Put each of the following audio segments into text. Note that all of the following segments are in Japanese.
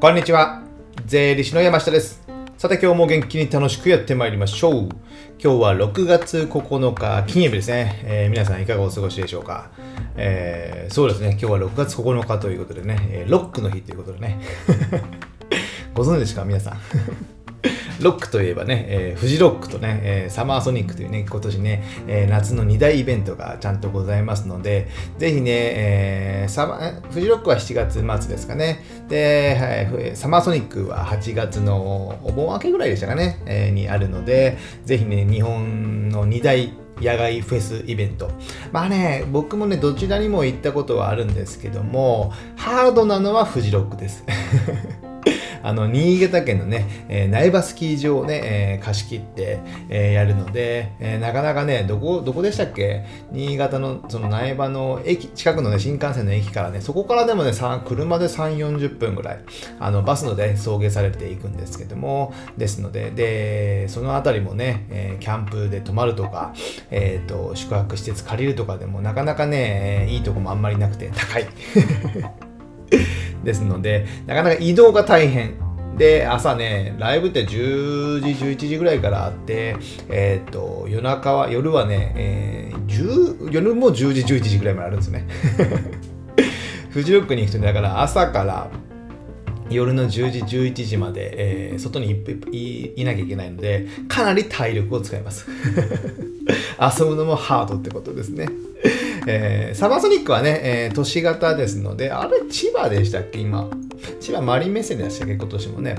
こんにちは。税理士の山下です。さて今日も元気に楽しくやってまいりましょう。今日は6月9日金曜日ですね。えー皆さんいかがお過ごしでしょうか、えーそうですね。今日は6月9日ということでね、えーロックの日ということでね。ご存知ですか？皆さん。ロックといえばね、えーフジロックとね、えーサマーソニックというね、今年ね、えー夏の2大イベントがちゃんとございますので、ぜひね、えーサマフジロックは7月末ですかね。で、はい、サマーソニックは8月のお盆明けぐらいでしたかね、えーにあるので、ぜひね、日本の2大野外フェスイベント。まあね、僕もね、どちらにも行ったことはあるんですけども、ハードなのはフジロックです。あの新潟県のね、えー苗場スキー場をね、えー貸し切って、えーやるので、えーなかなかね、どこ、どこでしたっけ？新潟のその苗場の駅、近くのね、新幹線の駅からね、そこからでもね、車で3、40分ぐらい、あの、バスので送迎されていくんですけども、ですので、で、そのあたりもね、えーキャンプで泊まるとか、えっ、と、宿泊施設借りるとかでも、なかなかね、いいとこもあんまりなくて高い。ですので、なかなか移動が大変。で、朝ね、ライブって10時、11時ぐらいからあって、えっ、と、夜中は、夜はね、えー10夜も10時、11時ぐらいまであるんですね。フジロックに行くと、だから朝から夜の10時、11時まで、えー外にいいいなきゃいけないので、かなり体力を使います。遊ぶのもハードってことですね。えーサマソニックはね、えー都市型ですので、あれ、千葉でしたっけ、今。千葉マリンメッセでしたっけ、今年もね。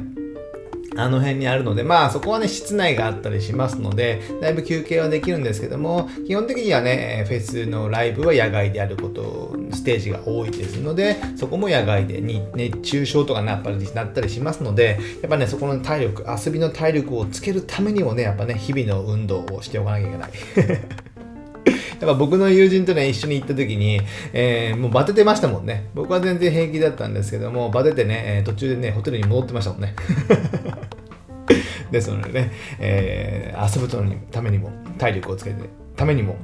あの辺にあるので、まあそこはね、室内があったりしますので、だいぶ休憩はできるんですけども、基本的にはね、フェスのライブは野外であること、ステージが多いですので、そこも野外でに熱中症とかなったりなったりしますので、やっぱね、そこの体力、遊びの体力をつけるためにもね、やっぱね、日々の運動をしておかなきゃいけない。やっぱ僕の友人とね、一緒に行った時に、えーもうバテてましたもんね。僕は全然平気だったんですけども、バテてね、え途中でね、ホテルに戻ってましたもんね。ですのでね、えー遊ぶためにも、体力をつけて、ためにも、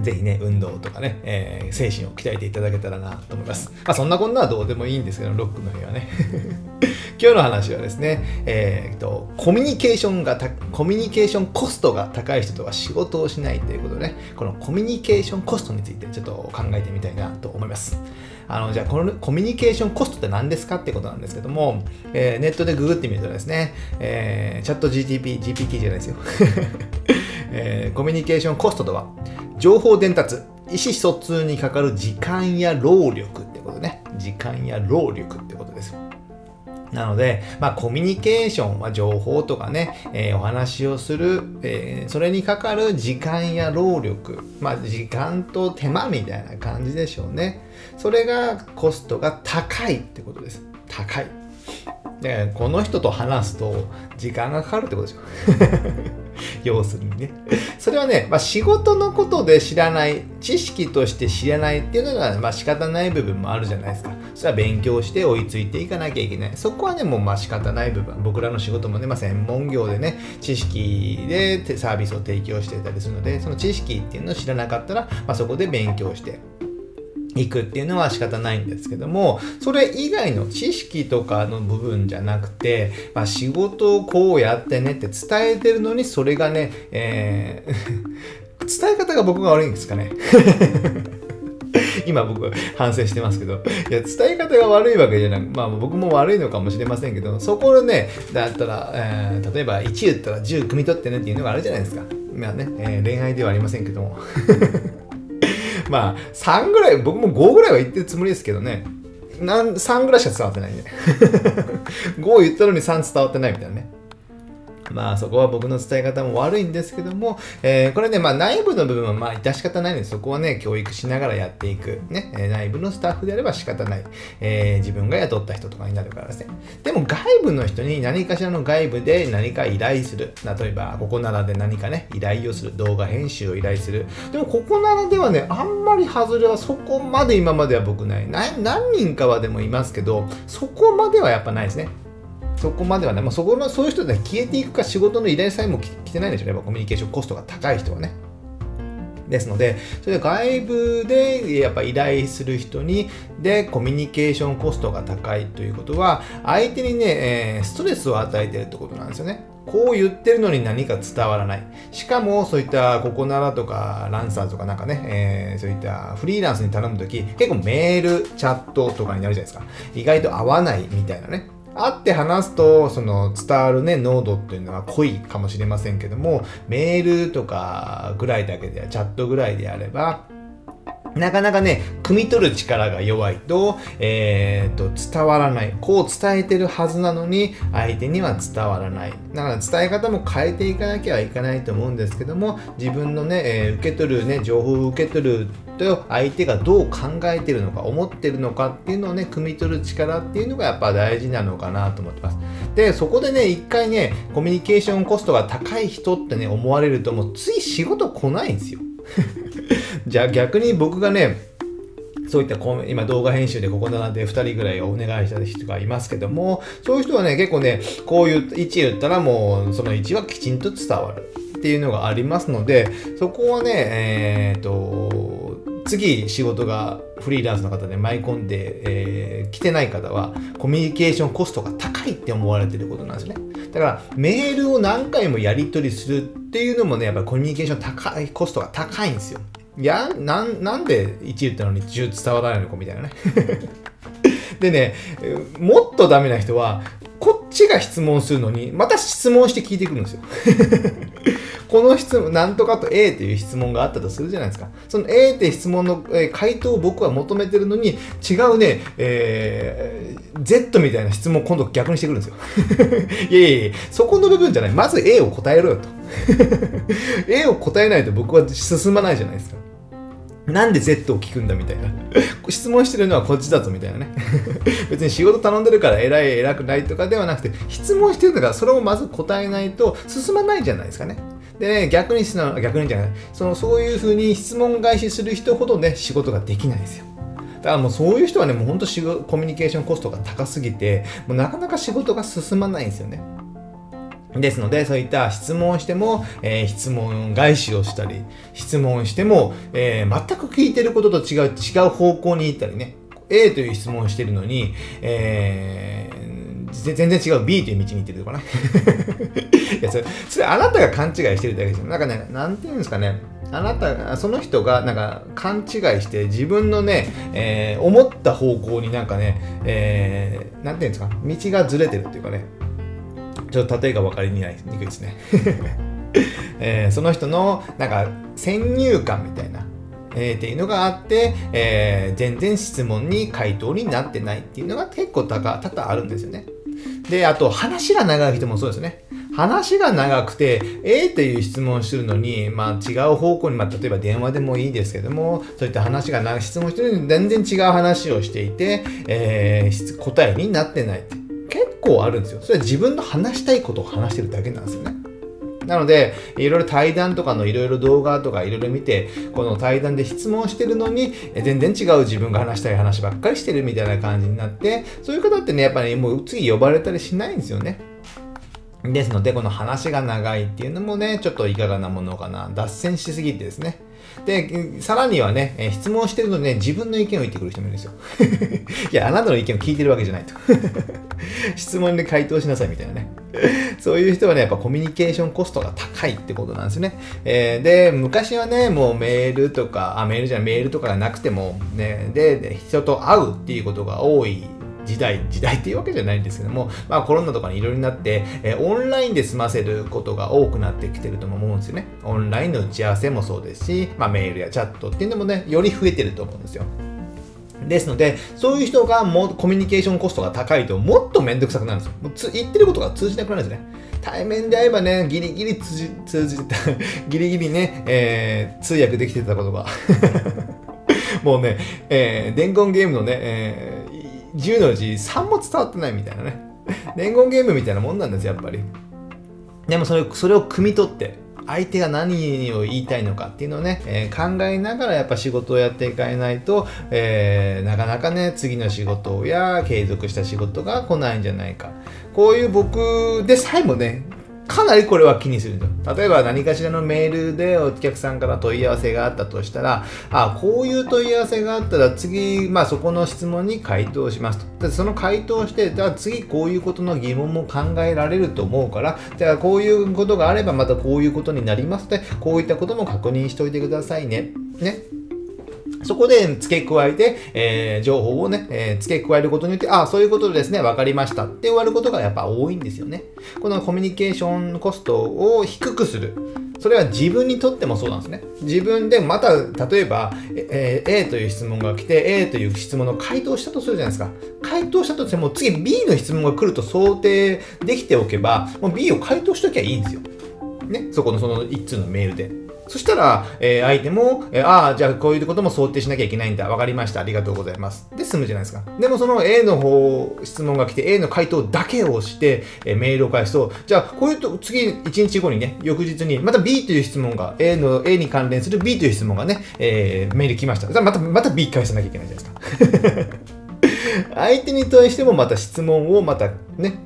ぜひね、運動とかね、えー精神を鍛えていただけたらなと思います。まあそんなこんなはどうでもいいんですけど、ロックの日はね。今日の話はですね、えーっと、コミュニケーションが、コミュニケーションコストが高い人とは仕事をしないということでね、このコミュニケーションコストについてちょっと考えてみたいなと思います。あの、じゃあ、このコミュニケーションコストって何ですかってことなんですけども、えーネットでググってみるとですね、えーチャット GTP、GPT じゃないですよ。えーコミュニケーションコストとは、情報伝達、意思疎通にかかる時間や労力ってことね。時間や労力ってことです。なので、まあ、コミュニケーションは情報とかね、えーお話をする、えーそれにかかる時間や労力、まあ、時間と手間みたいな感じでしょうね。それがコストが高いってことです。高い。で、この人と話すと時間がかかるってことですよ。要するにね。それはね、まあ、仕事のことで知らない、知識として知らないっていうのが、まあ、仕方ない部分もあるじゃないですか。それは勉強して追いついていかなきゃいけない。そこはね、もうまあ仕方ない部分。僕らの仕事もね、まあ、専門業でね、知識でサービスを提供してたりするので、その知識っていうのを知らなかったら、まあ、そこで勉強して、行くっていうのは仕方ないんですけども、それ以外の知識とかの部分じゃなくて、まあ、仕事をこうやってねって伝えてるのに、それがね、えー 伝え方が僕が悪いんですかね。今僕反省してますけど、いや、伝え方が悪いわけじゃなく、まあ僕も悪いのかもしれませんけど、そこをね、だったら、えー例えば1言ったら10汲み取ってねっていうのがあるじゃないですか。まあね、えー恋愛ではありませんけども。まあ、3ぐらい、僕も5ぐらいは言ってるつもりですけどね。なん3ぐらいしか伝わってないね。5言ったのに3伝わってないみたいなね。まあそこは僕の伝え方も悪いんですけども、えーこれね、まあ内部の部分はまあ致し方ないので、そこはね、教育しながらやっていく。ね、内部のスタッフであれば仕方ない。えー自分が雇った人とかになるからですね。でも外部の人に何かしらの外部で何か依頼する。例えば、ここならで何かね、依頼をする。動画編集を依頼する。でもここならではね、あんまり外れはそこまで今までは僕ない。何人かはでもいますけど、そこまではやっぱないですね。そこまではね、まあ、そこのそういう人で消えていくか仕事の依頼さえも来てないんでしょうね、やっぱコミュニケーションコストが高い人はね。ですので、それで外部でやっぱ依頼する人に、で、コミュニケーションコストが高いということは、相手にね、えー、ストレスを与えてるってことなんですよね。こう言ってるのに何か伝わらない。しかも、そういったココナラとかランサーとかなんかね、えー、そういったフリーランスに頼むとき、結構メール、チャットとかになるじゃないですか。意外と合わないみたいなね。会って話すと、その伝わるね、濃度っていうのは濃いかもしれませんけども、メールとかぐらいだけで、チャットぐらいであれば、なかなかね、汲み取る力が弱いと、えー、と、伝わらない。こう伝えてるはずなのに、相手には伝わらない。だから伝え方も変えていかなきゃいけないと思うんですけども、自分のね、えー、受け取るね、情報を受け取ると、相手がどう考えてるのか、思ってるのかっていうのをね、汲み取る力っていうのがやっぱ大事なのかなと思ってます。で、そこでね、一回ね、コミュニケーションコストが高い人ってね、思われると、もうつい仕事来ないんですよ。じゃあ逆に僕がね、そういった今動画編集でここなで2人ぐらいお願いした人がいますけども、そういう人はね、結構ね、こういう位置言ったらもうその位置はきちんと伝わるっていうのがありますので、そこはね、えー、っと、次仕事がフリーランスの方で舞い込んで、えー、来てない方はコミュニケーションコストが高いって思われてることなんですね。だからメールを何回もやり取りするっていうのもね、やっぱりコミュニケーション高い、コストが高いんですよ。いや、なん、なんで1言ったのに10伝わらないのかみたいなね。でね、もっとダメな人は、こっちが質問するのに、また質問して聞いてくるんですよ。この質問、なんとかと A という質問があったとするじゃないですか。その A って質問の、え、回答を僕は求めてるのに、違うね、えー、Z みたいな質問を今度逆にしてくるんですよ。いやいやいや、そこの部分じゃない。まず A を答えろよと。A を答えないと僕は進まないじゃないですか。なんで Z を聞くんだみたいな。質問してるのはこっちだぞみたいなね。別に仕事頼んでるから偉い偉くないとかではなくて、質問してるんだからそれをまず答えないと進まないじゃないですかね。でね、逆に逆にじゃない、そのそういうふうに質問返しする人ほどね、仕事ができないですよ。だからもうそういう人はね、もうほんとコミュニケーションコストが高すぎて、もうなかなか仕事が進まないんですよね。ですので、そういった質問しても、えー、質問返しをしたり、質問しても、えー、全く聞いてることと違う、違う方向に行ったりね。A という質問をしてるのに、えー、全然違う B という道に行ってるとかね。いやそれ、それあなたが勘違いしてるだけですよ。なんかね、なんていうんですかね。あなた、その人がなんか勘違いして自分のね、えー、思った方向になんかね、えー、なんていうんですか、道がずれてるっていうかね、ちょっと例えが分かりにくいですね、えー、その人のなんか先入観みたいな、えー、っていうのがあって、えー、全然質問に回答になってないっていうのが結構多々あるんですよね。で、あと話が長い人もそうですね。話が長くて、A という質問をしてるのに、まあ違う方向に、まあ例えば電話でもいいですけども、そういった話が長い質問してるのに全然違う話をしていて、えー、答えになってないって。結構あるんですよ。それは自分の話したいことを話してるだけなんですよね。なので、いろいろ対談とかのいろいろ動画とかいろいろ見て、この対談で質問してるのに、全然違う自分が話したい話ばっかりしてるみたいな感じになって、そういう方ってね、やっぱり、ね、もう次呼ばれたりしないんですよね。ですので、この話が長いっていうのもね、ちょっといかがなものかな。脱線しすぎてですね。で、さらにはね、質問してるので、ね、自分の意見を言ってくる人もいるんですよ。いや、あなたの意見を聞いてるわけじゃないと。質問で回答しなさいみたいなね。そういう人はね、やっぱコミュニケーションコストが高いってことなんですね。えー、で、昔はね、もうメールとか、あ、メールじゃない、メールとかがなくても、ね、で、人と会うっていうことが多い時代、時代っていうわけじゃないんですけども、まあコロナとかにいろいろなって、えー、オンラインで済ませることが多くなってきてるとも思うんですよね。オンラインの打ち合わせもそうですし、まあメールやチャットっていうのもね、より増えてると思うんですよ。ですので、そういう人がもコミュニケーションコストが高いともっとめんどくさくなるんですよ。もうつ言ってることが通じなくなるんですね。対面で会えばね、ギリギリ通じ、通じた、ギリギリね、えー、通訳できてたことが。もうね、えー、伝言ゲームのね、えー、10のうち3も伝わってないみたいなね。伝言ゲームみたいなもんなんですやっぱり。でもそれそれを汲み取って、相手が何を言いたいのかっていうのをね、えー、考えながらやっぱ仕事をやっていかないと、えー、なかなかね、次の仕事や継続した仕事が来ないんじゃないか。こういう僕でさえもね、かなりこれは気にするんですよ。例えば何かしらのメールでお客さんから問い合わせがあったとしたら、あ、こういう問い合わせがあったら次、まあそこの質問に回答しますと。でその回答して、じゃあ次こういうことの疑問も考えられると思うから、じゃあこういうことがあればまたこういうことになりますので、こういったことも確認しておいてくださいね。ね。そこで付け加えて、えー、情報をね、えー、付け加えることによって、ああ、そういうことですね、分かりましたって終わることがやっぱ多いんですよね。このコミュニケーションコストを低くする。それは自分にとってもそうなんですね。自分でまた、例えば、えー、A という質問が来て、A という質問の回答したとするじゃないですか。回答したとしても、次 B の質問が来ると想定できておけば、もう B を回答しときゃいいんですよ。ね、そこのその1通のメールで。そしたら、えー、相手も、えー、ああ、じゃあこういうことも想定しなきゃいけないんだ。わかりました。ありがとうございます。で、済むじゃないですか。でもその A の方、質問が来て A の回答だけをして、えー、メールを返すと、じゃあこういうと、次1日後にね、翌日に、また B という質問が、A の、A に関連する B という質問がね、えー、メール来ました。じゃあまた、また B 返さなきゃいけないじゃないですか。相手に対してもまた質問をまたね、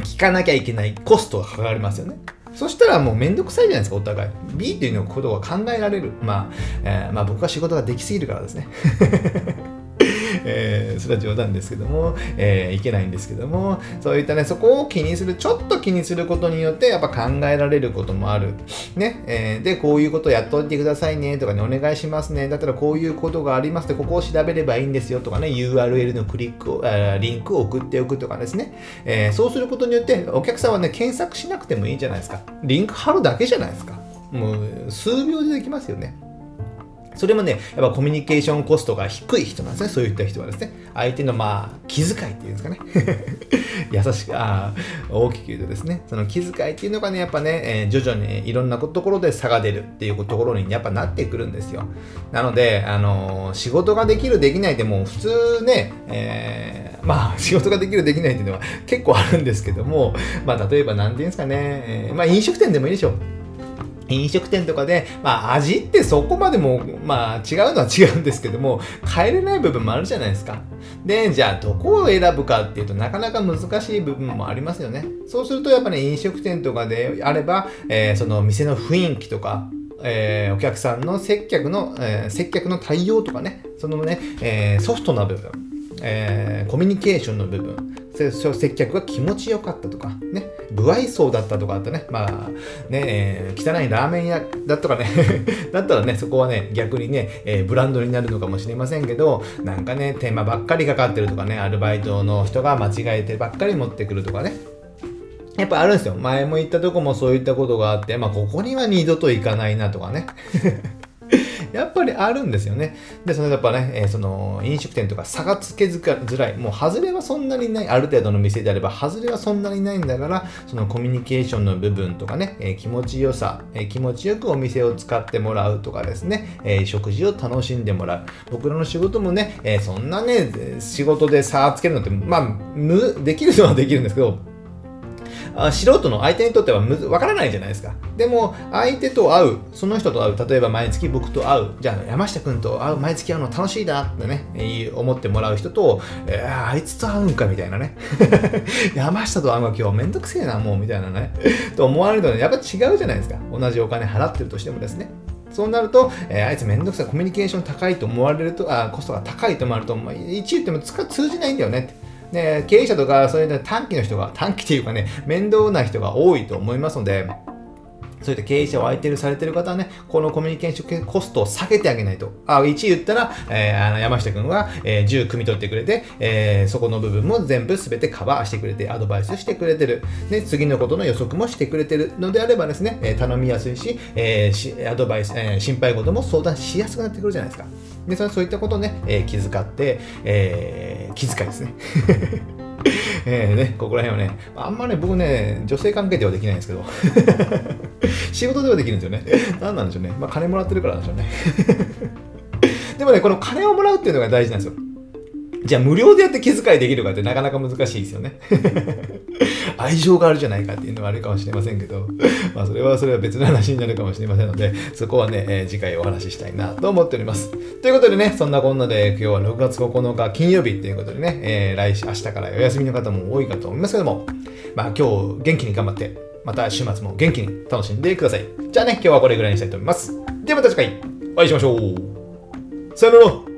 聞かなきゃいけないコストがかかりますよね。そしたらもうめんどくさいじゃないですか、お互い。B っていうのことが考えられる。まあ、えー、まあ僕は仕事ができすぎるからですね。それは冗談ですけども、えー、いけないんですけども、そういったね、そこを気にする、ちょっと気にすることによって、やっぱ考えられることもある。ね、えー、で、こういうことやっといてくださいね、とかね、お願いしますね、だったらこういうことがありますって、ここを調べればいいんですよ、とかね、URL のクリックを、えリンクを送っておくとかですね、えそうすることによって、お客さんはね、検索しなくてもいいじゃないですか。リンク貼るだけじゃないですか。もう、数秒でできますよね。それもね、やっぱコミュニケーションコストが低い人なんですね。そういった人はですね。相手のまあ、気遣いっていうんですかね。優しく、ああ大きく言うとですね、その気遣いっていうのがね、やっぱね、えー、徐々にいろんなところで差が出るっていうところにやっぱなってくるんですよ。なので、あのー、仕事ができる、できないでも普通ね、えー、まあ、仕事ができる、できないっていうのは結構あるんですけども、まあ、例えば何て言うんですかね、えー、まあ、飲食店でもいいでしょう。飲食店とかで、まあ味ってそこまでも、まあ違うのは違うんですけども、変えれない部分もあるじゃないですか。で、じゃあどこを選ぶかっていうとなかなか難しい部分もありますよね。そうするとやっぱり、ね、飲食店とかであれば、えー、その店の雰囲気とか、えー、お客さんの接客の、えー、接客の対応とかね、そのね、え、ソフトな部分、え、コミュニケーションの部分、接客が気持ちよかったとか、ね、不愛想だったとかあったね、まあ、ね、えー、汚いラーメン屋だとかね だったらね、そこはね、逆にね、えー、ブランドになるのかもしれませんけど、なんかね、テーマばっかりかかってるとかね、アルバイトの人が間違えてばっかり持ってくるとかね、やっぱあるんですよ。前も言ったとこもそういったことがあって、まあ、ここには二度と行かないなとかね。やっぱりあるんですよね。で、そのやっぱね、えー、その飲食店とか差がつけづらい。もう外れはそんなにない。ある程度の店であれば、外れはそんなにないんだから、そのコミュニケーションの部分とかね、えー、気持ちよさ、えー、気持ちよくお店を使ってもらうとかですね、え食事を楽しんでもらう。僕らの仕事もね、えそんなね、仕事で差つけるのって、まあ、できるのはできるんですけど、素人の相手にとってはむわからないじゃないですか。でも、相手と会う、その人と会う、例えば毎月僕と会う、じゃあ山下君と会う、毎月会うの楽しいなってね、思ってもらう人と、えー、あいつと会うんかみたいなね。山下と会うの今日めんどくせえな、もうみたいなね。と思われるとね、やっぱ違うじゃないですか。同じお金払ってるとしてもですね。そうなると、えー、あいつめんどくさい、コミュニケーション高いと思われると、あコストが高いと思われると、まあ、1言っても通じないんだよねって。で、経営者とか、そういう短期の人が、短期っていうかね、面倒な人が多いと思いますので、そういった経営者を相手にされてる方はね、このコミュニケーションコストを下げてあげないと。あ、1言ったら、えー、あの山下君は、えー、10汲み取ってくれて、えー、そこの部分も全部全てカバーしてくれて、アドバイスしてくれてる。で、次のことの予測もしてくれてるのであればですね、え頼みやすいし、えー、アドバイス、え心配事も相談しやすくなってくるじゃないですか。で、そそういったことをね、え気遣って、え気遣いですね。えーね、ここら辺はね、あんまね、僕ね、女性関係ではできないんですけど、仕事ではできるんですよね。何なんでしょうね。まあ、金もらってるからなんでしょうね。でもね、この金をもらうっていうのが大事なんですよ。じゃあ無料でやって気遣いできるかってなかなか難しいですよね。愛情があるじゃないかっていうのはあるかもしれませんけど、まあそれはそれは別の話になるかもしれませんので、そこはね、えー、次回お話ししたいなと思っております。ということでね、そんなこんなで今日は6月9日金曜日っていうことでね、えー、来週、明日からお休みの方も多いかと思いますけども、まあ今日元気に頑張って、また週末も元気に楽しんでください。じゃあね、今日はこれぐらいにしたいと思います。ではまた次回お会いしましょう。さよなら